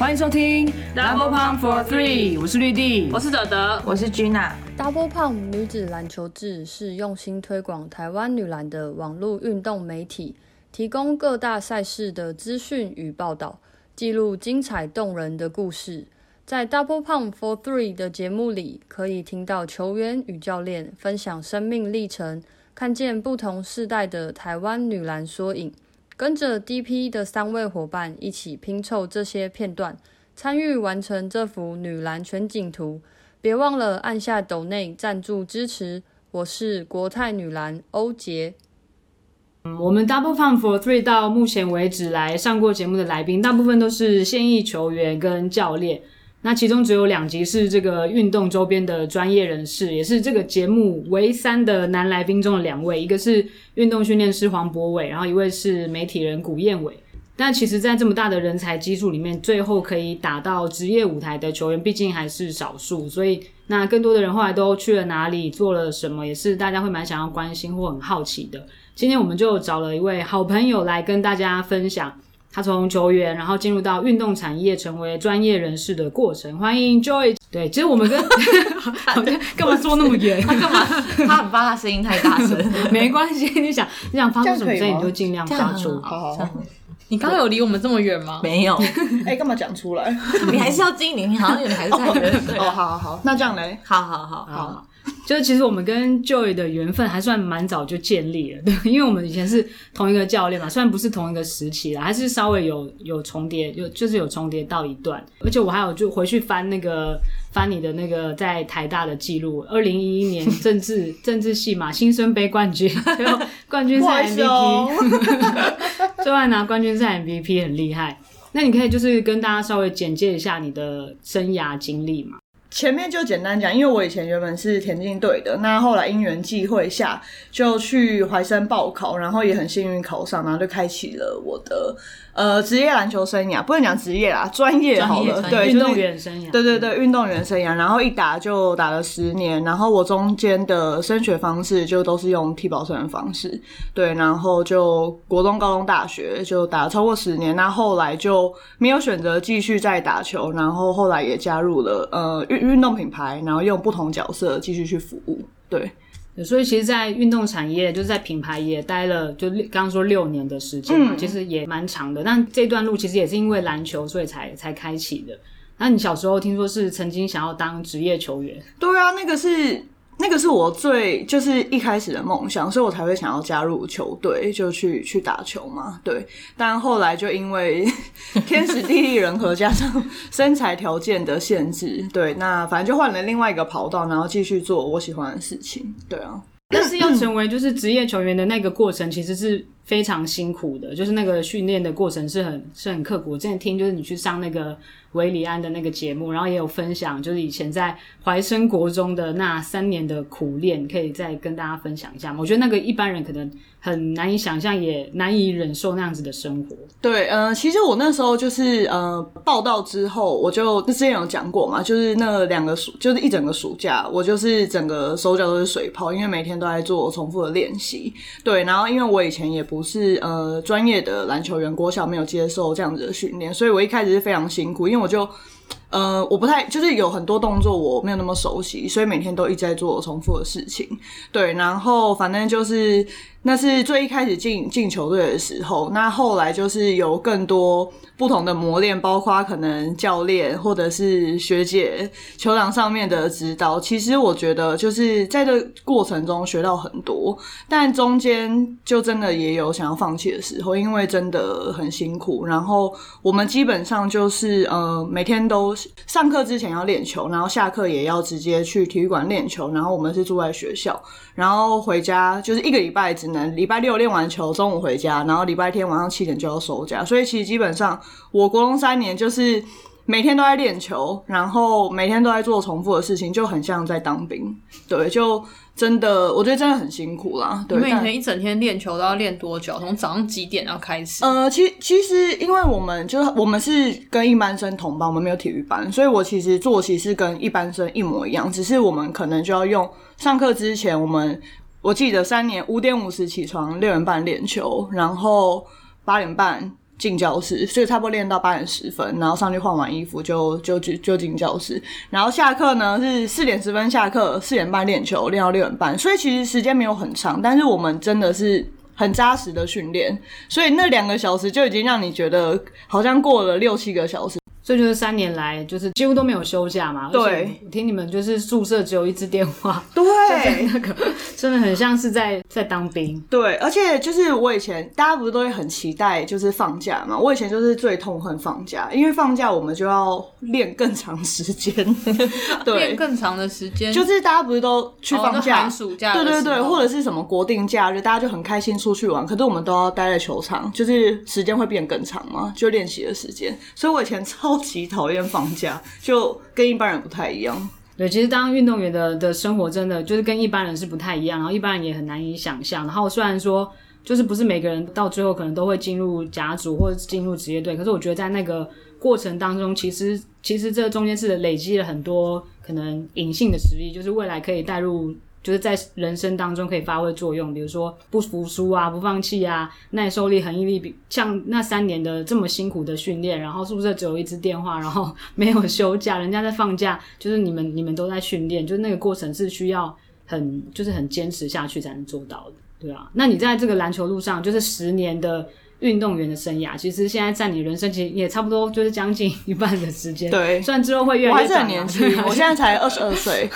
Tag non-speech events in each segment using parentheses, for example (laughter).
欢迎收听 Double Pump for Three，我是绿地，我是德德，我是 Gina。Double Pump 女子篮球志是用心推广台湾女篮的网络运动媒体，提供各大赛事的资讯与报道，记录精彩动人的故事。在 Double Pump for Three 的节目里，可以听到球员与教练分享生命历程，看见不同世代的台湾女篮缩影。跟着 DP 的三位伙伴一起拼凑这些片段，参与完成这幅女篮全景图。别忘了按下抖内赞助支持。我是国泰女篮欧杰。嗯，我们 Double Pump for Three 到目前为止来上过节目的来宾，大部分都是现役球员跟教练。那其中只有两集是这个运动周边的专业人士，也是这个节目唯三的男来宾中的两位，一个是运动训练师黄博伟，然后一位是媒体人古燕伟。但其实，在这么大的人才基数里面，最后可以打到职业舞台的球员，毕竟还是少数。所以，那更多的人后来都去了哪里，做了什么，也是大家会蛮想要关心或很好奇的。今天我们就找了一位好朋友来跟大家分享。他从球员，然后进入到运动产业，成为专业人士的过程。欢迎 Joy。对，其实我们跟 (laughs) 干嘛坐那么远？他干嘛？他很怕他声音太大声。(laughs) 没关系，你想你想发出什么声音你就尽量发出。好好。你刚刚有离我们这么远吗？没有。哎，干嘛讲出来？(laughs) 你还是要精灵，你好像有还是在。哦，好好好，那这样嘞？好好好好。就是其实我们跟 Joy 的缘分还算蛮早就建立了，对，因为我们以前是同一个教练嘛，虽然不是同一个时期啦，还是稍微有有重叠，有就是有重叠到一段。而且我还有就回去翻那个翻你的那个在台大的记录，二零一一年 (laughs) 政治政治系嘛，新生杯冠军，(laughs) 冠军赛 MVP，(laughs) 最后拿冠军赛 MVP 很厉害。那你可以就是跟大家稍微简介一下你的生涯经历嘛？前面就简单讲，因为我以前原本是田径队的，那后来因缘际会下就去怀生报考，然后也很幸运考上，然后就开启了我的。呃，职业篮球生涯不能讲职业啦，专业好了，对，运动员生涯，对对对，运动员生涯，然后一打就打了十年，然后我中间的升学方式就都是用替保生的方式，对，然后就国中、高中、大学就打了超过十年，那后来就没有选择继续再打球，然后后来也加入了呃运运动品牌，然后用不同角色继续去服务，对。所以其实，在运动产业，就是在品牌也待了，就刚刚说六年的时间嘛，其实也蛮长的。但这段路其实也是因为篮球，所以才才开启的。那你小时候听说是曾经想要当职业球员？对啊，那个是。那个是我最就是一开始的梦想，所以我才会想要加入球队，就去去打球嘛。对，但后来就因为 (laughs) 天时地利人和，加上身材条件的限制，对，那反正就换了另外一个跑道，然后继续做我喜欢的事情。对啊，但是要成为就是职业球员的那个过程，其实是非常辛苦的，就是那个训练的过程是很是很刻苦。我之前听就是你去上那个。维里安的那个节目，然后也有分享，就是以前在怀生国中的那三年的苦练，可以再跟大家分享一下吗？我觉得那个一般人可能很难以想象，也难以忍受那样子的生活。对，呃，其实我那时候就是呃报道之后，我就之前有讲过嘛，就是那两个暑，就是一整个暑假，我就是整个手脚都是水泡，因为每天都在做重复的练习。对，然后因为我以前也不是呃专业的篮球员，郭晓没有接受这样子的训练，所以我一开始是非常辛苦，因为我就，呃，我不太就是有很多动作我没有那么熟悉，所以每天都一直在做重复的事情。对，然后反正就是那是最一开始进进球队的时候，那后来就是有更多。不同的磨练，包括可能教练或者是学姐球场上面的指导。其实我觉得就是在这过程中学到很多，但中间就真的也有想要放弃的时候，因为真的很辛苦。然后我们基本上就是呃每天都上课之前要练球，然后下课也要直接去体育馆练球。然后我们是住在学校，然后回家就是一个礼拜只能礼拜六练完球，中午回家，然后礼拜天晚上七点就要收假。所以其实基本上。我国中三年就是每天都在练球，然后每天都在做重复的事情，就很像在当兵。对，就真的，我觉得真的很辛苦啦。对，每天一整天练球都要练多久？从早上几点要开始？呃，其其实因为我们就是我们是跟一般生同班，我们没有体育班，所以我其实作息是跟一般生一模一样，只是我们可能就要用上课之前，我们我记得三年五点五十起床，六点半练球，然后八点半。进教室，所以差不多练到八点十分，然后上去换完衣服就就就就进教室，然后下课呢是四点十分下课，四点半练球，练到六点半，所以其实时间没有很长，但是我们真的是。很扎实的训练，所以那两个小时就已经让你觉得好像过了六七个小时。所以就是三年来，就是几乎都没有休假嘛。对我听你们就是宿舍只有一支电话，对那个真的很像是在在当兵。对，而且就是我以前大家不是都会很期待就是放假嘛？我以前就是最痛恨放假，因为放假我们就要练更长时间。(laughs) 对练，更长的时间，就是大家不是都去放假，寒暑假对对对，或者是什么国定假日，大家就很开心出去玩，可是我们都要待在球场，就是时间会变更长嘛，就练习的时间。所以我以前超级讨厌放假，(laughs) 就跟一般人不太一样。对，其实当运动员的的生活真的就是跟一般人是不太一样，然后一般人也很难以想象。然后虽然说就是不是每个人到最后可能都会进入甲组或者进入职业队，可是我觉得在那个过程当中，其实其实这中间是累积了很多可能隐性的实力，就是未来可以带入。就是在人生当中可以发挥作用，比如说不服输啊、不放弃啊、耐受力、恒毅力，比像那三年的这么辛苦的训练，然后宿舍只有一支电话，然后没有休假，人家在放假，就是你们你们都在训练，就是那个过程是需要很就是很坚持下去才能做到的，对啊。那你在这个篮球路上，就是十年的运动员的生涯，其实现在占你人生其实也差不多就是将近一半的时间，对虽然之后会越我还是来越短啊很年轻，(laughs) 我现在才二十二岁。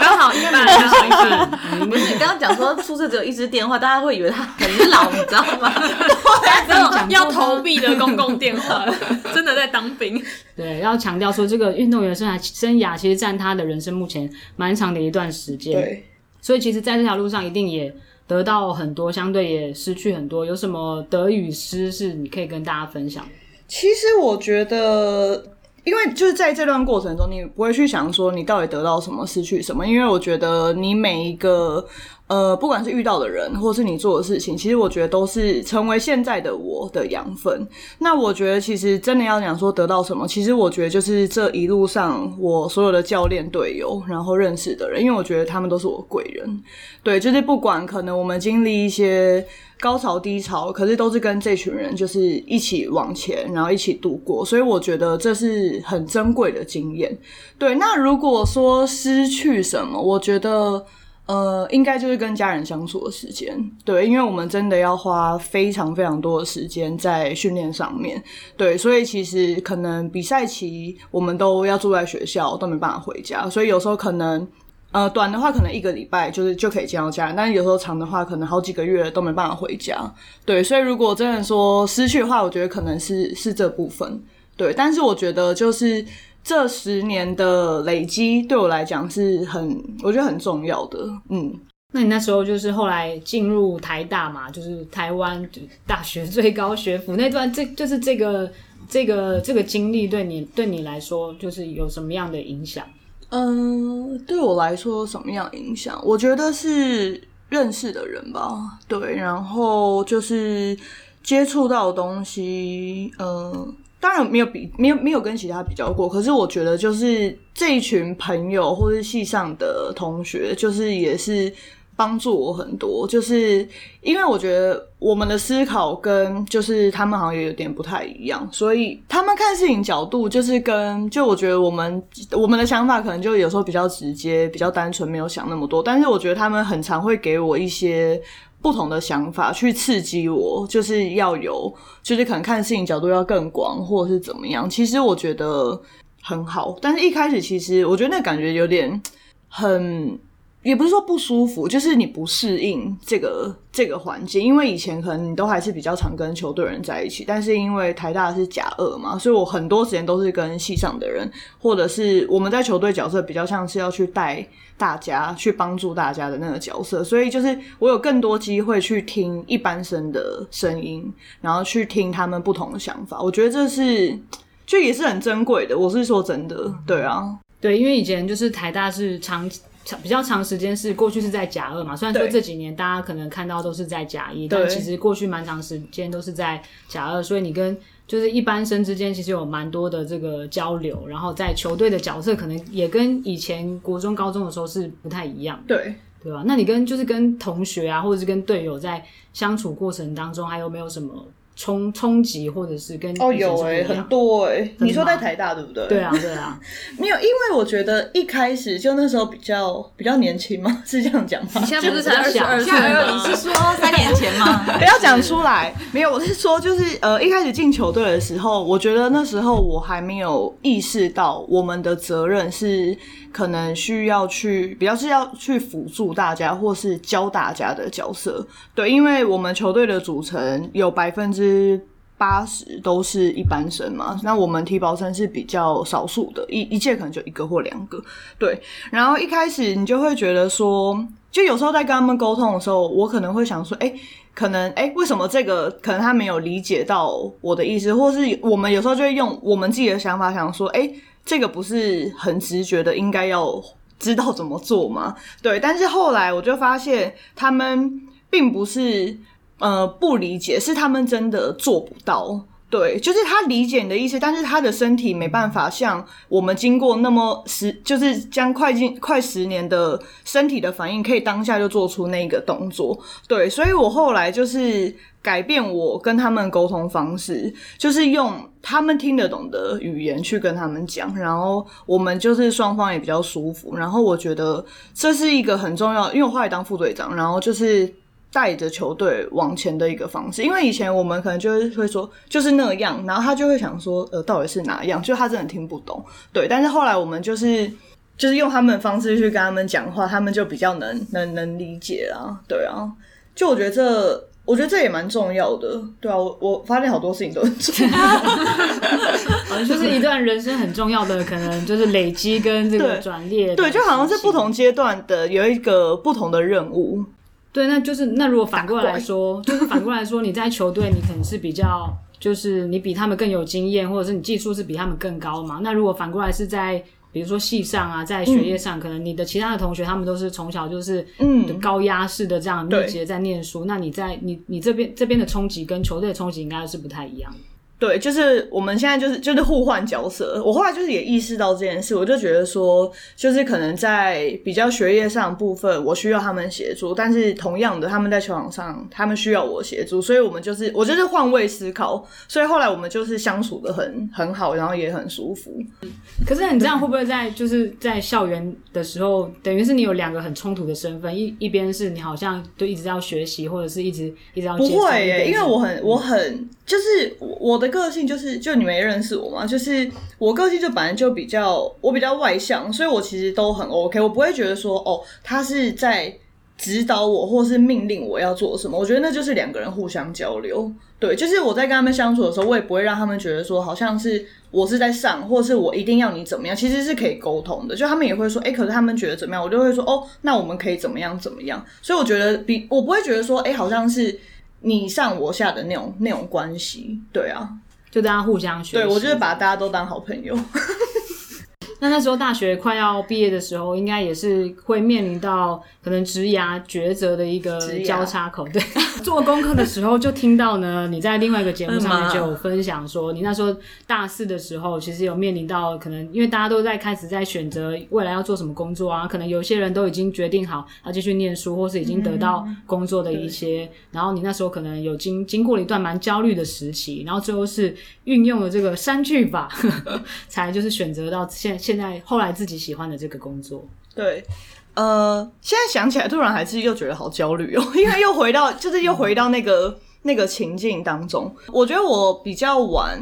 刚好一半刚好一半。不是你刚刚讲说宿舍只有一支电话，大家会以为他很老，你知道吗？这 (laughs) 种要投币的公共电话，(laughs) 真的在当兵。对，要强调说，这个运动员生涯生涯其实占他的人生目前蛮长的一段时间。，对，所以其实在这条路上一定也得到很多，相对也失去很多。有什么得与失是你可以跟大家分享？其实我觉得，因为就是在这段过程中，你不会去想说你到底得到什么，失去什么，因为我觉得你每一个。呃，不管是遇到的人，或是你做的事情，其实我觉得都是成为现在的我的养分。那我觉得，其实真的要讲说得到什么，其实我觉得就是这一路上我所有的教练、队友，然后认识的人，因为我觉得他们都是我贵人。对，就是不管可能我们经历一些高潮低潮，可是都是跟这群人就是一起往前，然后一起度过，所以我觉得这是很珍贵的经验。对，那如果说失去什么，我觉得。呃，应该就是跟家人相处的时间，对，因为我们真的要花非常非常多的时间在训练上面，对，所以其实可能比赛期我们都要住在学校，都没办法回家，所以有时候可能呃短的话可能一个礼拜就是就可以见到家人，但是有时候长的话可能好几个月都没办法回家，对，所以如果真的说失去的话，我觉得可能是是这部分，对，但是我觉得就是。这十年的累积对我来讲是很，我觉得很重要的。嗯，那你那时候就是后来进入台大嘛，就是台湾大学最高学府那段，这就是这个这个这个经历对你对你来说，就是有什么样的影响？嗯，对我来说什么样影响？我觉得是认识的人吧，对，然后就是接触到的东西，嗯。当然没有比没有没有跟其他比较过，可是我觉得就是这一群朋友或是系上的同学，就是也是帮助我很多。就是因为我觉得我们的思考跟就是他们好像也有点不太一样，所以他们看事情角度就是跟就我觉得我们我们的想法可能就有时候比较直接、比较单纯，没有想那么多。但是我觉得他们很常会给我一些。不同的想法去刺激我，就是要有，就是可能看事情角度要更广，或者是怎么样。其实我觉得很好，但是一开始其实我觉得那感觉有点很，也不是说不舒服，就是你不适应这个这个环境。因为以前可能你都还是比较常跟球队人在一起，但是因为台大是甲二嘛，所以我很多时间都是跟系上的人，或者是我们在球队角色比较像是要去带。大家去帮助大家的那个角色，所以就是我有更多机会去听一般生的声音，然后去听他们不同的想法。我觉得这是就也是很珍贵的。我是说真的，对啊，对，因为以前就是台大是长长比较长时间是过去是在甲二嘛，虽然说对这几年大家可能看到都是在甲一，但其实过去蛮长时间都是在甲二，所以你跟就是一般生之间其实有蛮多的这个交流，然后在球队的角色可能也跟以前国中、高中的时候是不太一样，对。对吧？那你跟就是跟同学啊，或者是跟队友在相处过程当中，还有没有什么冲冲击，或者是跟哦，有哎、很多哎、的你说在吗台大对不对？对啊，对啊，(laughs) 没有，因为我觉得一开始就那时候比较比较年轻嘛，是这样讲吗？你现在不是才二十二岁吗？你是说三年前吗？(laughs) 不要讲出来。没有，我是说，就是呃，一开始进球队的时候，我觉得那时候我还没有意识到我们的责任是可能需要去比较是要去辅助大家或是教大家的角色。对，因为我们球队的组成有百分之。八十都是一般生嘛，那我们体保生是比较少数的，一一届可能就一个或两个，对。然后一开始你就会觉得说，就有时候在跟他们沟通的时候，我可能会想说，哎、可能哎、诶为什么这个可能他没有理解到我的意思，或是我们有时候就会用我们自己的想法想说，哎、这个不是很直觉的，应该要知道怎么做吗？(laughs) 对，但是后来我就发现他们并不是呃不理解，是他们真的做不到。对，就是他理解你的意思，但是他的身体没办法像我们经过那么十，就是将快近快十年的身体的反应，可以当下就做出那个动作。对，所以我后来就是改变我跟他们沟通方式，就是用他们听得懂的语言去跟他们讲，然后我们就是双方也比较舒服。然后我觉得这是一个很重要，因为我后来当副队长，然后就是。带着球队往前的一个方式，因为以前我们可能就是会说就是那样，然后他就会想说呃到底是哪样，就他真的听不懂，对。但是后来我们就是就是用他们的方式去跟他们讲话，他们就比较能能能理解啊，对啊。就我觉得这，我觉得这也蛮重要的，对啊。我我发现好多事情都很重要，就是一段人生很重要的，可能就是累积跟这个对转列的对，就好像是不同阶段的有一个不同的任务，对，那就是那如果反过来说，就是反过来说，你在球队你可能是比较，就是你比他们更有经验，或者是你技术是比他们更高嘛。那如果反过来是在比如说系上啊，在学业上，可能你的其他的同学他们都是从小就是嗯高压式的这样密对集地在念书，那你在你你这边这边的冲击跟球队的冲击应该是不太一样的。对，就是我们现在就是就是互换角色。我后来就是也意识到这件事，我就觉得说，就是可能在比较学业上的部分，我需要他们协助，但是同样的，他们在球场上，他们需要我协助，所以我们就是我就是换位思考，所以后来我们就是相处的很很好，然后也很舒服。可是你这样会不会在就是在校园的时候，等于是你有两个很冲突的身份，一一边是你好像就一直要学习，或者是一直一直要不会耶，因为我很嗯我很就是我的个性就是就你没认识我嘛，就是我个性就本来就比较我比较外向，所以我其实都很 OK，我不会觉得说哦他是在指导我或是命令我要做什么，我觉得那就是两个人互相交流。对，就是我在跟他们相处的时候，我也不会让他们觉得说好像是我是在上，或是我一定要你怎么样，其实是可以沟通的。就他们也会说，哎、可是他们觉得怎么样，我就会说，哦，那我们可以怎么样怎么样。所以我觉得比我不会觉得说，哎、好像是你上我下的那种那种关系。对啊，就大家互相学。对我就是把大家都当好朋友。那那时候大学快要毕业的时候，应该也是会面临到可能职涯抉择的一个交叉口。对，(laughs) 做功课的时候就听到呢，你在另外一个节目上面就有分享说，你那时候大四的时候，其实有面临到可能因为大家都在开始在选择未来要做什么工作啊，可能有些人都已经决定好要继续念书，或是已经得到工作的一些，然后你那时候可能有经经过了一段蛮焦虑的时期，然后最后是运用了这个三句法，(laughs) 才就是选择到现现在后来自己喜欢的这个工作。对，呃，现在想起来，突然还是又觉得好焦虑哦，(laughs) 因为又回到，就是又回到那个那个情境当中。我觉得我比较晚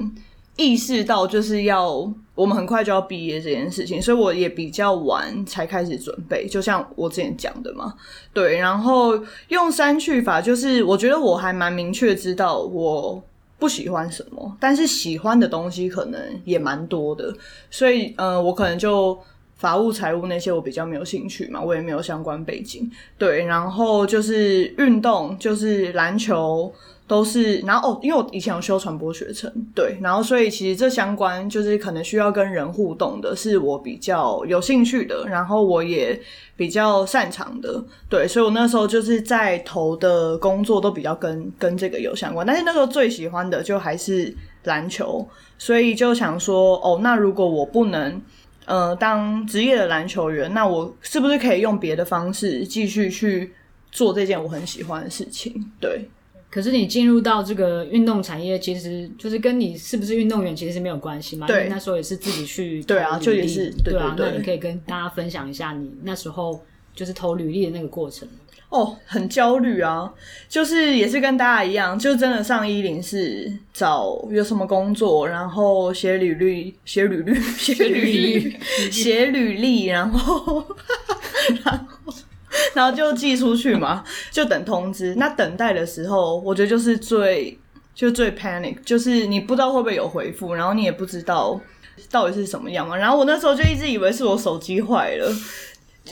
意识到，就是要我们很快就要毕业这件事情，所以我也比较晚才开始准备。就像我之前讲的嘛，对。然后用删去法，就是我觉得我还蛮明确知道我。不喜欢什么，但是喜欢的东西可能也蛮多的，所以嗯，我可能就法务、财务那些我比较没有兴趣嘛，我也没有相关背景。对，然后就是运动，就是篮球都是，然后哦，因为我以前有修传播学程，对，然后所以其实这相关就是可能需要跟人互动的，是我比较有兴趣的，然后我也比较擅长的，对，所以我那时候就是在投的工作都比较跟跟这个有相关，但是那时候最喜欢的就还是篮球，所以就想说，哦，那如果我不能。呃，当职业的篮球员，那我是不是可以用别的方式继续去做这件我很喜欢的事情？对，可是你进入到这个运动产业，其实就是跟你是不是运动员其实是没有关系嘛。对那时候也是自己去对啊就也是对对啊。那你可以跟大家分享一下你那时候就是投履历的那个过程。哦，很焦虑啊，就是也是跟大家一样，就真的上一零是找有什么工作，然后写履历，写履历，写履历，写履历，然后然后 (laughs) 然后就寄出去嘛，就等通知。那等待的时候，我觉得就是最就最 panic，就是你不知道会不会有回复，然后你也不知道到底是什么样嘛。然后我那时候就一直以为是我手机坏了。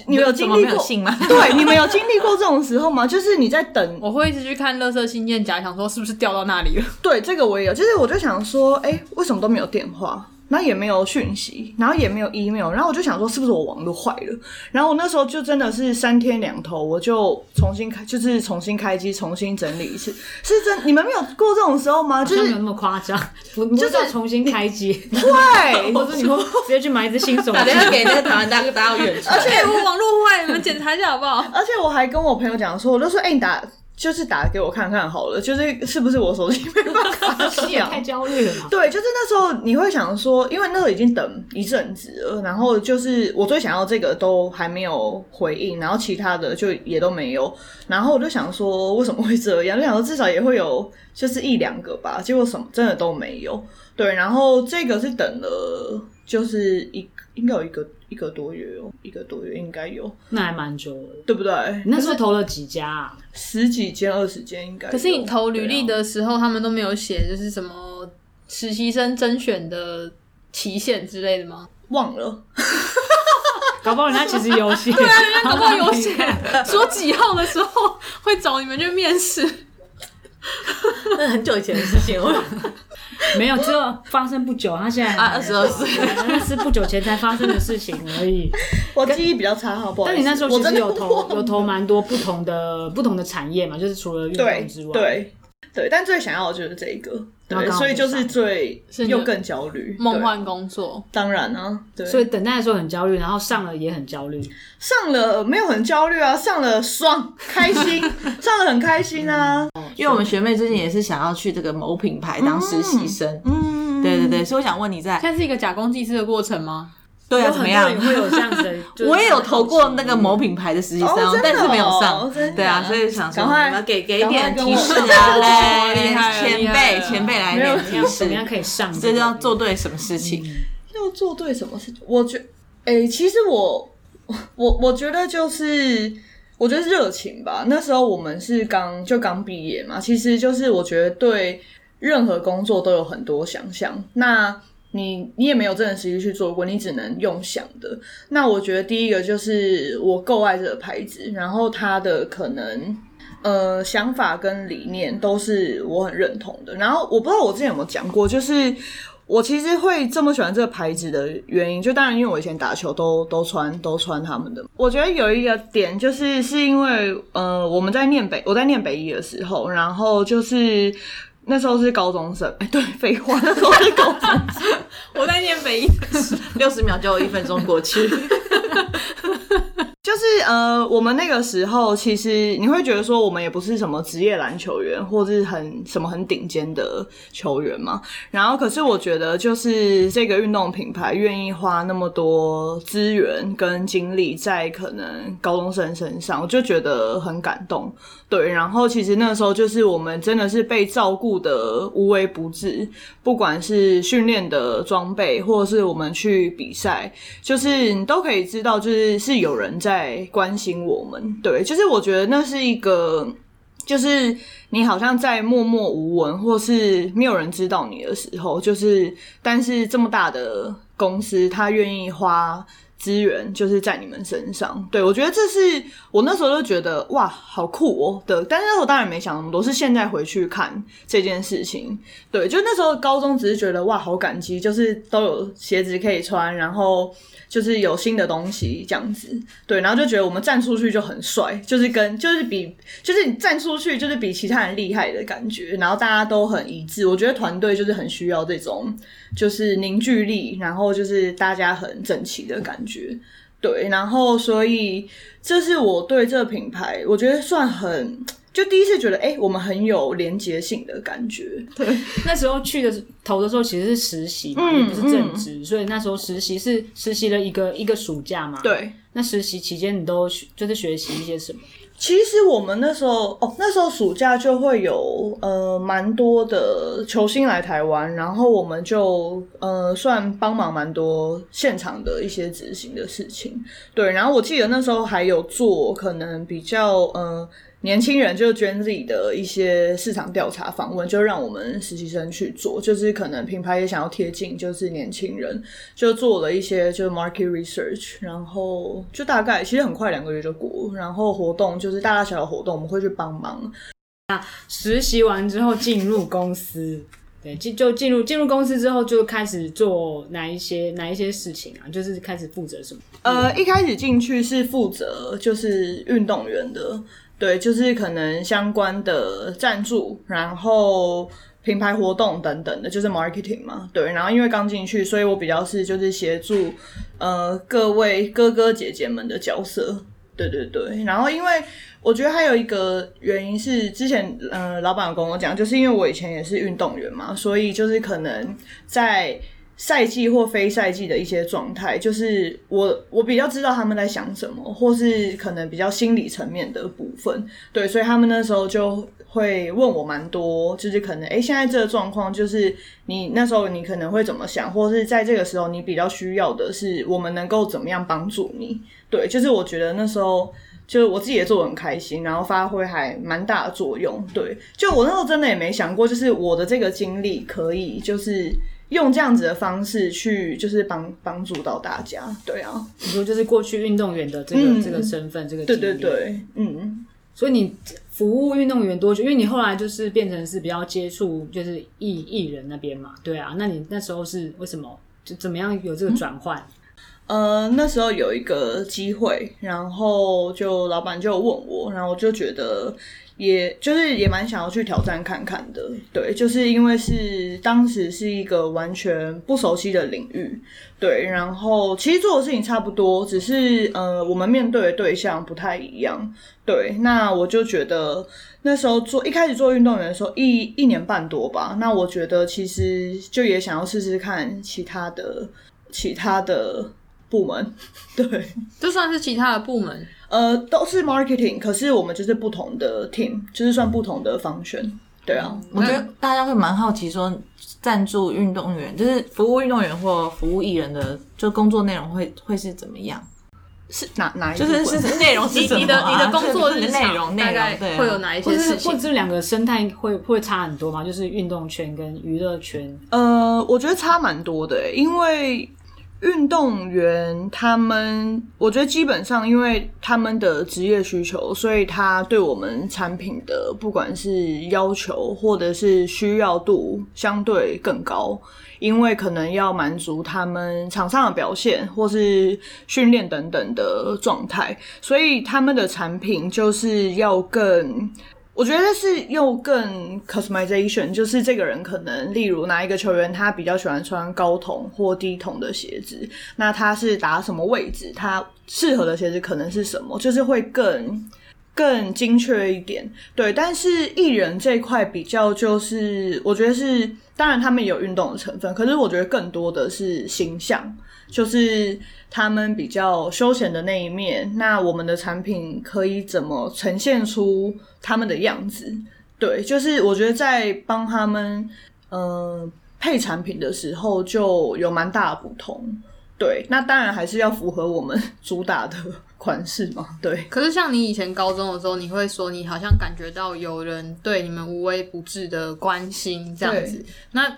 你们有经历过？吗？对，你们有经历过这种时候吗？就是你在等，我会一直去看垃圾信件夹，想说是不是掉到那里了。对这个我也有，就是我就想说，哎、为什么都没有电话？然后也没有讯息，然后也没有 email，然后我就想说是不是我网络坏了？然后我那时候就真的是三天两头，我就重新开，就是重新开机，重新整理一次。是真，你们没有过这种时候吗？就是没有那么夸张，(laughs) 不不是要重新开机，对，(laughs) 或者你会直接去买一只新手机打。电话给那个台湾大哥打到远程，(laughs) 哎、我网络坏，你们检查一下好不好？而且我还跟我朋友讲说，我就说，哎、你打就是打给我看看好了，就是是不是我手机没办法响？太焦虑了吧？对，就是那时候你会想说，因为那时候已经等一阵子了，然后就是我最想要这个都还没有回应，然后其他的就也都没有，然后我就想说为什么会这样？就想说至少也会有就是一两个吧，结果什么真的都没有。对，然后这个是等了就是一应该有一个一个多月哦，一个多月应该有，那还蛮久的。对不对？你那时候投了几家啊？十几间、二十间应该有。可是你投履历的时候，他们都没有写就是什么实习生甄选的期限之类的吗？忘了，(laughs) 搞不好人家其实有写，(laughs) 对啊，人家搞不好有写，说几号的时候会找你们去面试。(laughs) 那很久以前的事情，我 (laughs) 没有，只有发生不久。他现在 (laughs) 啊22岁那是不久前才发生的事情而已。我记忆比较差，好不好？但你那时候其实有投有投蛮多不同的不同的产业嘛，就是除了运动之外，，对对，但最想要的就是这个，对，所以就是最是又更焦虑，对梦幻工作，当然啊，对，所以等待的时候很焦虑，然后上了也很焦虑。上了没有很焦虑啊，上了爽开心，(laughs) 上了很开心啊，因为我们学妹最近也是想要去这个某品牌当实习生，嗯，对对对，所以我想问你在现在是一个假公济私的过程吗？对啊怎么样人？会有这样子的，(laughs) 我也有投过那个某品牌的实习生但是没有上。对啊，所以想说给给点提示啊，前厉害了辈前辈来点提示怎么，样可以上？这就要做对什么事情？要做对什么事情？我觉，哎、其实我我我觉得就是。我觉得热情吧，那时候我们是刚就刚毕业嘛，其实就是我觉得对任何工作都有很多想象。那你你也没有真的实际去做过，你只能用想的。那我觉得第一个就是我够爱这个牌子，然后它的可能呃想法跟理念都是我很认同的。然后我不知道我之前有没有讲过，就是我其实会这么喜欢这个牌子的原因，就当然因为我以前打球都都穿都穿他们的。我觉得有一个点就是是因为呃我们在念北我在念北医的时候，然后就是。那时候是高中生，哎、对，废话，那时候是高中生，(laughs) 我在念北一，六十秒就有一分钟过去，就是呃，我们那个时候其实你会觉得说，我们也不是什么职业篮球员，或是很什么很顶尖的球员嘛。然后，可是我觉得就是这个运动品牌愿意花那么多资源跟精力在可能高中生身上，我就觉得很感动。对，然后其实那时候就是我们真的是被照顾的无微不至，不管是训练的装备，或者是我们去比赛，就是你都可以知道，就是是有人在在关心我们。对，就是我觉得那是一个，就是你好像在默默无闻，或是没有人知道你的时候，就是但是这么大的公司，他愿意花。资源就是在你们身上，对我觉得这是我那时候就觉得哇，好酷哦的。但是那时候当然没想那么多，是现在回去看这件事情，对，就那时候高中只是觉得哇，好感激，就是都有鞋子可以穿，然后就是有新的东西这样子，对，然后就觉得我们站出去就很帅，就是跟就是比就是你站出去就是比其他人厉害的感觉，然后大家都很一致，我觉得团队就是很需要这种就是凝聚力，然后就是大家很整齐的感觉。对，然后所以这是我对这个品牌，我觉得算很就第一次觉得，哎、我们很有连结性的感觉。对那时候去的投的时候其实是实习嘛，嗯也不是正职，所以那时候实习是实习了一个一个暑假嘛。，对，那实习期间你都学就是学习一些什么？其实我们那时候哦，那时候暑假就会有呃蛮多的球星来台湾，然后我们就呃算帮忙蛮多现场的一些执行的事情。对，然后我记得那时候还有做可能比较呃年轻人就是 Gen Z 的一些市场调查访问，就让我们实习生去做，就是可能品牌也想要贴近就是年轻人，就做了一些就是 market research，然后就大概其实很快两个月就过，然后活动就是大大小小活动我们会去帮忙。实习完之后进入公司，对，进就进入进入公司之后就开始做哪一些哪一些事情啊？就是开始负责什么？呃，一开始进去是负责就是运动员的，对，就是可能相关的赞助，然后品牌活动等等的，就是 marketing 嘛，对。然后因为刚进去，所以我比较是就是协助呃各位哥哥姐姐们的角色，对对对。然后因为我觉得还有一个原因是，之前呃老板跟我讲，就是因为我以前也是运动员嘛，所以就是可能在赛季或非赛季的一些状态，就是我我比较知道他们在想什么，或是可能比较心理层面的部分，对，所以他们那时候就会问我蛮多，就是可能诶现在这个状况，就是你那时候你可能会怎么想，或是在这个时候你比较需要的是我们能够怎么样帮助你，对，就是我觉得那时候。就是我自己也做的很开心，然后发挥还蛮大的作用。对，就我那时候真的也没想过，就是我的这个经历可以就是用这样子的方式去，就是帮帮助到大家。对啊，你说就是过去运动员的这个、嗯这个身份，这个对对对，嗯。所以你服务运动员多久？因为你后来就是变成是比较接触就是艺艺人那边嘛，对啊。那你那时候是为什么就怎么样有这个转换？呃，那时候有一个机会，然后就老板就问我，然后我就觉得也就是也蛮想要去挑战看看的。对，就是因为是当时是一个完全不熟悉的领域，对，然后其实做的事情差不多，只是呃我们面对的对象不太一样。对，那我就觉得那时候做一开始做运动员的时候，一一年半多吧。那我觉得其实就也想要试试看其他的其他的部门，对，就算是其他的部门，呃，都是 marketing，可是我们就是不同的 team，就是算不同的 function，对啊，我觉得大家会蛮好奇说，赞助运动员就是服务运动员或服务艺人的，就工作内容会会是怎么样？是哪哪一就是是内容是你什么啊、你的你的工作就是日内容内大概容对啊会有哪一些事是或者？这两个生态会会差很多吗？就是运动圈跟娱乐圈，呃，我觉得差蛮多的欸，因为运动员他们，我觉得基本上因为他们的职业需求，所以他对我们产品的不管是要求或者是需要度相对更高，因为可能要满足他们场上的表现或是训练等等的状态，所以他们的产品就是要更。我觉得是又更 customization，就是这个人可能，例如哪一个球员他比较喜欢穿高筒或低筒的鞋子，那他是打什么位置，他适合的鞋子可能是什么，就是会更更精确一点。对，但是艺人这一块比较就是，我觉得是，当然他们有运动的成分，可是我觉得更多的是形象，就是他们比较休闲的那一面。那我们的产品可以怎么呈现出他们的样子？对，就是我觉得在帮他们呃配产品的时候就有蛮大的不同。对，那当然还是要符合我们 (laughs) 主打的款式嘛。对，可是像你以前高中的时候，你会说你好像感觉到有人对你们无微不至的关心这样子。那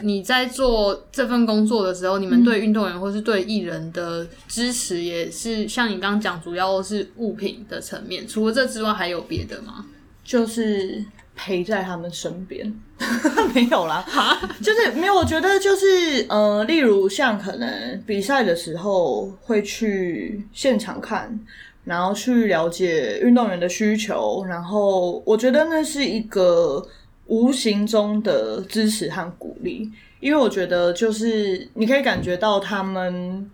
你在做这份工作的时候，你们对运动员或是对艺人的支持，也是像你刚刚讲，主要是物品的层面。除了这之外，还有别的吗？就是陪在他们身边，(laughs) 没有啦，(laughs) 就是没有。我觉得就是呃，例如像可能比赛的时候会去现场看，然后去了解运动员的需求，然后我觉得那是一个无形中的支持和鼓励，因为我觉得就是你可以感觉到他们。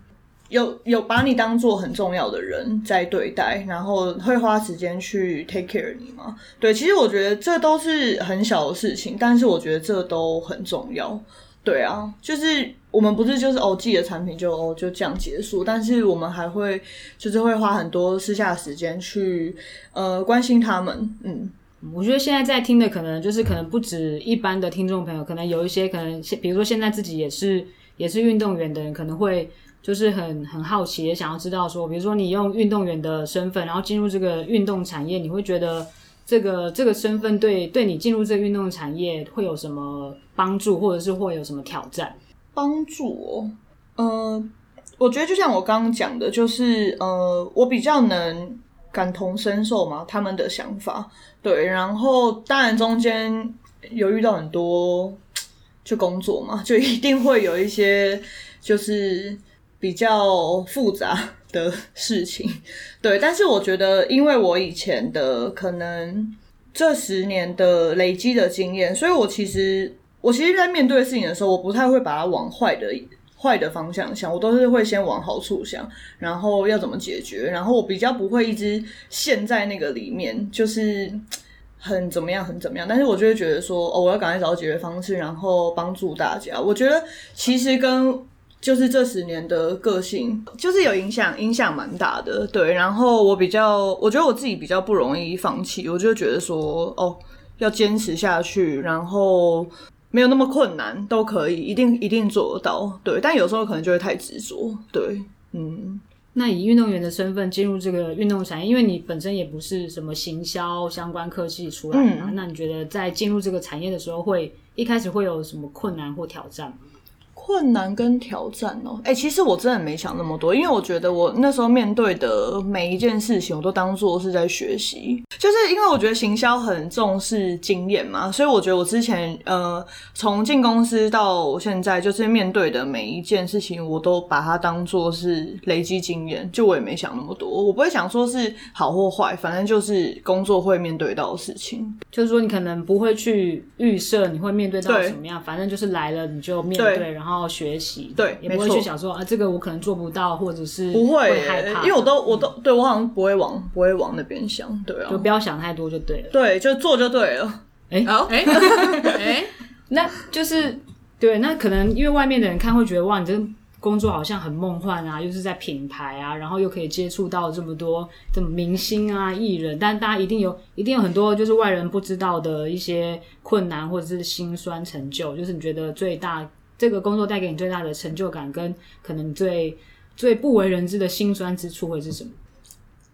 有有把你当做很重要的人在对待，然后会花时间去 take care 你吗？对，其实我觉得这都是很小的事情，但是我觉得这都很重要。对啊，就是我们不是就是哦，自己的产品就哦就这样结束，但是我们还会就是会花很多私下的时间去呃关心他们，嗯。我觉得现在在听的可能就是可能不止一般的听众朋友，可能有一些可能比如说现在自己也是也是运动员的人，可能会就是很很好奇，也想要知道说，比如说你用运动员的身份，然后进入这个运动产业，你会觉得这个这个身份对对你进入这个运动产业会有什么帮助，或者是会有什么挑战？帮助哦，呃，我觉得就像我刚刚讲的，就是呃，我比较能感同身受嘛，他们的想法。对，然后当然中间有遇到很多就工作嘛，就一定会有一些就是比较复杂的事情。对，但是我觉得，因为我以前的可能这十年的累积的经验，所以我其实我其实，在面对事情的时候，我不太会把它往坏的坏的方向想，我都是会先往好处想，然后要怎么解决，然后我比较不会一直陷在那个里面，就是很怎么样，很怎么样。但是我就会觉得说，哦，我要赶快找到解决方式，然后帮助大家。我觉得其实跟就是这十年的个性就是有影响，影响蛮大的。对，然后我比较，我觉得我自己比较不容易放弃，我就觉得说，哦，要坚持下去，然后。没有那么困难，都可以，一定一定做得到。对，但有时候可能就会太执着。对，嗯。那以运动员的身份进入这个运动产业，因为你本身也不是什么行销相关科技出来的，那你觉得在进入这个产业的时候，会一开始会有什么困难或挑战吗？困难跟挑战哦，哎，其实我真的没想那么多，因为我觉得我那时候面对的每一件事情，我都当做是在学习。就是因为我觉得行销很重视经验嘛，所以我觉得我之前呃，从进公司到现在，就是面对的每一件事情，我都把它当做是累积经验。就我也没想那么多，我不会想说是好或坏，反正就是工作会面对到的事情。就是说，你可能不会去预设你会面对到什么样，反正就是来了你就面对，然后。要学习，对，也不会去想说啊，这个我可能做不到，或者是不会害怕，因为我都我都对我好像不会往不会往那边想，对啊，就不要想太多就对了，对，就做就对了。哎，好，哎，(laughs) 哎，那就是对，那可能因为外面的人看会觉得哇，你这工作好像很梦幻啊，又是在品牌啊，然后又可以接触到这么多这么明星啊艺人，但大家一定有一定有很多就是外人不知道的一些困难或者是辛酸成就，就是你觉得最大。这个工作带给你最大的成就感，跟可能最最不为人知的辛酸之处会是什么？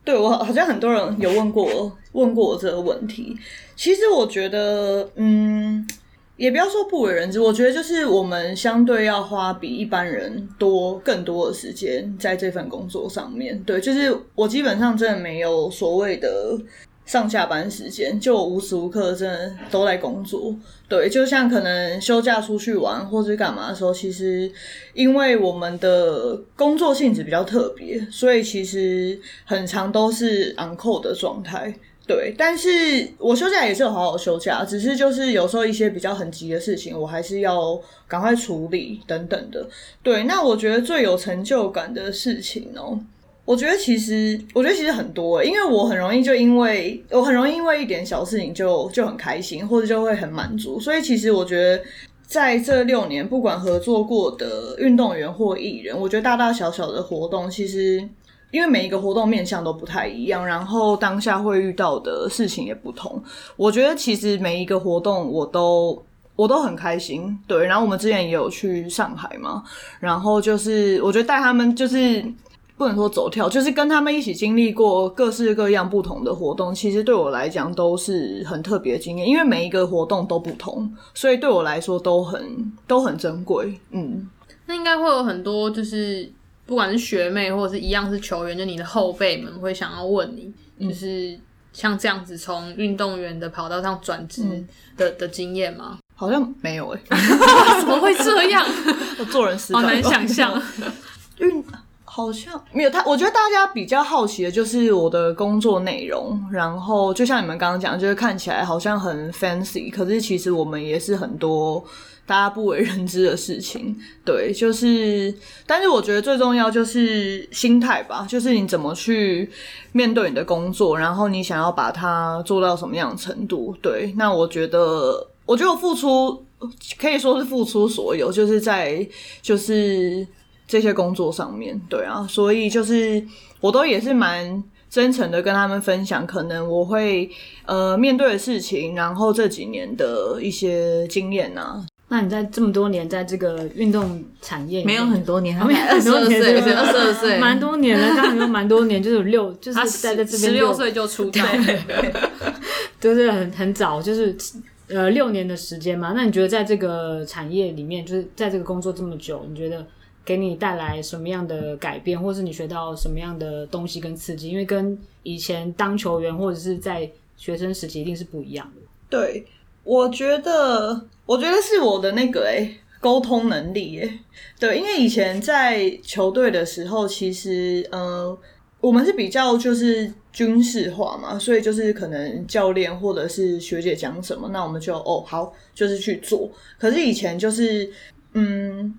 对我好像很多人有问过我问过我这个问题。其实我觉得，嗯，也不要说不为人知，我觉得就是我们相对要花比一般人多更多的时间在这份工作上面。对，就是我基本上真的没有所谓的。上下班时间就无时无刻真的都在工作，对，就像可能休假出去玩或者干嘛的时候，其实因为我们的工作性质比较特别，所以其实很长都是 on c l 的状态，对。但是我休假也是有好好休假，只是就是有时候一些比较很急的事情，我还是要赶快处理等等的，对。那我觉得最有成就感的事情哦。我觉得其实，我觉得其实很多，因为我很容易就因为我很容易因为一点小事情就就很开心，或者就会很满足。所以其实我觉得在这六年，不管合作过的运动员或艺人，我觉得大大小小的活动，其实因为每一个活动面向都不太一样，然后当下会遇到的事情也不同。我觉得其实每一个活动我都我都很开心。对，然后我们之前也有去上海嘛，然后就是我觉得带他们就是。不能说走跳，就是跟他们一起经历过各式各样不同的活动，其实对我来讲都是很特别的经验，因为每一个活动都不同，所以对我来说都很都很珍贵。嗯，那应该会有很多，就是不管是学妹或者是一样是球员，就你的后辈们会想要问你，就是像这样子从运动员的跑道上转职的的经验吗？好像没有诶，(laughs) 怎么会这样？我 (laughs) 做人失败，好难想象运。好像没有他，我觉得大家比较好奇的就是我的工作内容，然后就像你们刚刚讲，就是看起来好像很 fancy，可是其实我们也是很多大家不为人知的事情。对，就是，但是我觉得最重要就是心态吧，就是你怎么去面对你的工作，然后你想要把它做到什么样的程度。对，那我觉得，我觉得我付出可以说是付出所有，就是在就是。这些工作上面，对啊，所以就是我都也是蛮真诚的跟他们分享，可能我会呃面对的事情，然后这几年的一些经验啊。那你在这么多年在这个运动产业里面没有很多年，他没有 (laughs) 二十二岁，很多年二十二岁，蛮多年了，刚好有蛮多年，就是有六，(laughs) 就是他在在这边十六岁就出道，(laughs) 就是很很早，就是呃六年的时间嘛。那你觉得在这个产业里面，就是在这个工作这么久，你觉得给你带来什么样的改变，或是你学到什么样的东西跟刺激？因为跟以前当球员或者是在学生时期一定是不一样的。对，我觉得，我觉得是我的那个哎、沟通能力哎、对，因为以前在球队的时候，其实呃，我们是比较就是军事化嘛，所以就是可能教练或者是学姐讲什么，那我们就哦好，就是去做。可是以前就是嗯。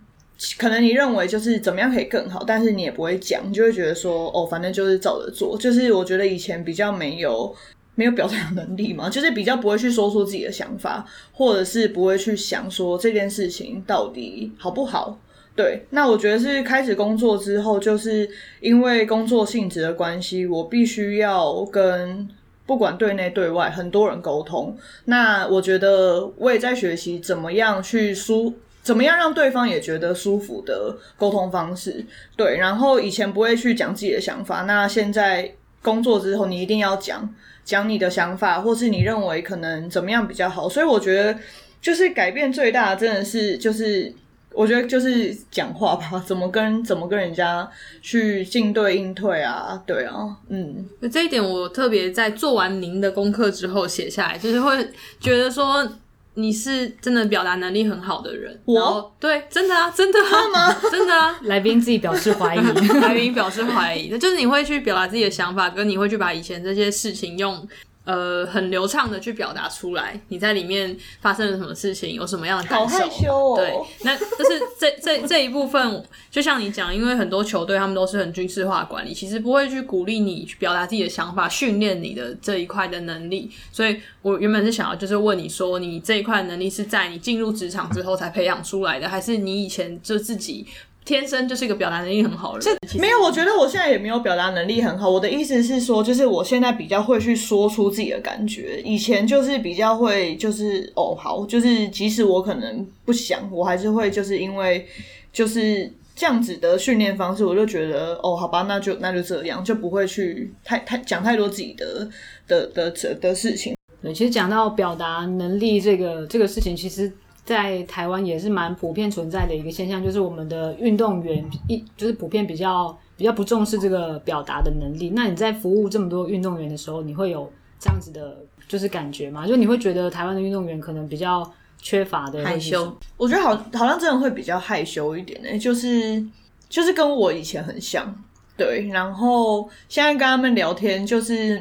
可能你认为就是怎么样可以更好，但是你也不会讲，你就会觉得说哦，反正就是照着做。就是我觉得以前比较没有没有表达能力嘛，(laughs) 就是比较不会去说出自己的想法，或者是不会去想说这件事情到底好不好。对，那我觉得是开始工作之后，就是因为工作性质的关系，我必须要跟不管对内对外很多人沟通。那我觉得我也在学习怎么样去舒，怎么样让对方也觉得舒服的沟通方式。对，然后以前不会去讲自己的想法，那现在工作之后，你一定要讲讲你的想法，或是你认为可能怎么样比较好。所以我觉得，就是改变最大真的是就是。我觉得就是讲话吧，怎么跟怎么跟人家去进对应退啊，对啊，嗯，这一点我特别在做完您的功课之后写下来，就是会觉得说你是真的表达能力很好的人。我对，真的啊，真的啊，(laughs) 真的啊。来宾自己表示怀疑，(laughs) 来宾表示怀疑，那就是你会去表达自己的想法，跟你会去把以前这些事情用呃很流畅的去表达出来。你在里面发生了什么事情，有什么样的感受？好害羞哦对，那就是这这这一部分，就像你讲，因为很多球队他们都是很军事化管理，其实不会去鼓励你去表达自己的想法，训练你的这一块的能力。所以我原本是想要就是问你说，你这一块能力是在你进入职场之后才培养出来的，还是你以前就自己？天生就是一个表达能力很好的人，没有，我觉得我现在也没有表达能力很好。我的意思是说，就是我现在比较会去说出自己的感觉，以前就是比较会，就是哦好，就是即使我可能不想，我还是会就是因为就是这样子的训练方式，我就觉得哦好吧，那就那就这样，就不会去太太讲太多自己的的的的的事情。对，其实讲到表达能力这个这个事情，其实在台湾也是蛮普遍存在的一个现象，就是我们的运动员一就是普遍比较比较不重视这个表达的能力。那你在服务这么多运动员的时候，你会有这样子的，就是感觉吗？就你会觉得台湾的运动员可能比较缺乏的害羞我觉得好好像真的会比较害羞一点呢、就是就是跟我以前很像，对。然后现在跟他们聊天，就是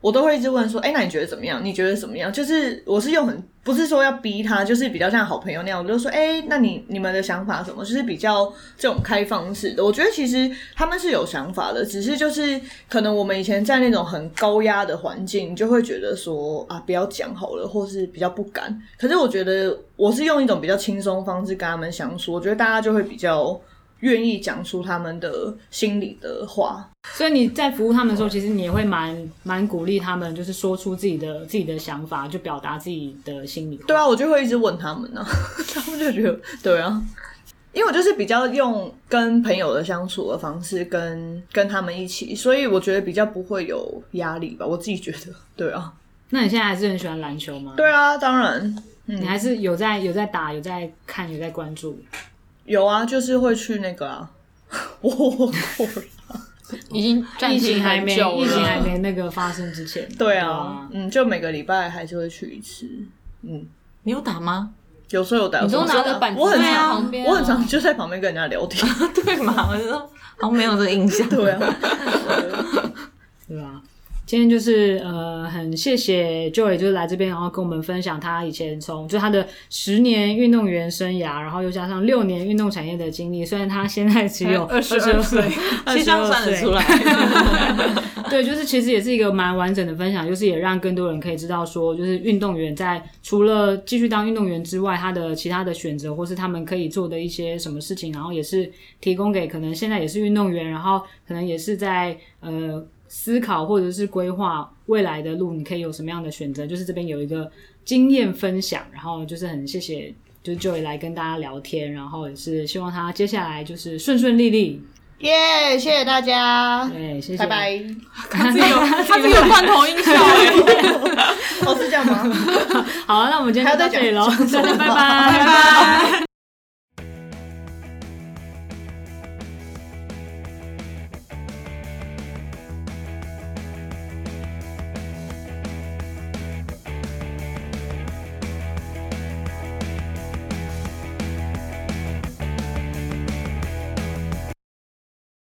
我都会一直问说，哎、那你觉得怎么样？你觉得怎么样？就是我是用很不是说要逼他，就是比较像好朋友那样，我就说，哎、那你你们的想法什么？就是比较这种开放式的。我觉得其实他们是有想法的，只是就是可能我们以前在那种很高压的环境，就会觉得说啊，不要讲好了，或是比较不敢。可是我觉得我是用一种比较轻松方式跟他们相处，我觉得大家就会比较愿意讲出他们的心里的话。所以你在服务他们的时候，其实你也会蛮蛮鼓励他们，就是说出自己的自己的想法，就表达自己的心里话。对啊，我就会一直问他们呢、(laughs) 他们就觉得对啊，因为我就是比较用跟朋友的相处的方式跟跟他们一起，所以我觉得比较不会有压力吧，我自己觉得，对啊，那你现在还是很喜欢篮球吗？对啊，当然你还是有在有在打，有在看，有在关注。有啊，就是会去那个啊，(laughs) 我我已经暂疫停情还没，很久了，疫情还没那个发生之前。对啊，嗯，就每个礼拜还是会去一次，嗯，你有打吗？有时候有打，你都有时候拿着板子我很在常旁边啊我很常就在旁边跟人家聊天，(laughs) 对嘛？我就说好像没有这个印象。(laughs) 对啊，对吧？今天就是呃，很谢谢 Joy，就是来这边，然后跟我们分享他以前从就他的十年运动员生涯，然后又加上六年运动产业的经历。虽然他现在只有 (laughs) 二十二岁，其实 (laughs) 算得出来。(laughs) 对，就是其实也是一个蛮完整的分享，就是也让更多人可以知道说，就是运动员在除了继续当运动员之外，他的其他的选择，或是他们可以做的一些什么事情，然后也是提供给可能现在也是运动员，然后可能也是在呃思考或者是规划未来的路，你可以有什么样的选择，就是这边有一个经验分享，然后就是很谢谢。就是 Joy 来跟大家聊天，然后也是希望他接下来就是顺顺利利。耶！谢谢大家，对，谢谢，拜拜。他自己有他自己有罐头音效哎，(laughs) 哦，是这样吗？(laughs) 好，那我们今天就到这里喽，大家拜拜，拜拜。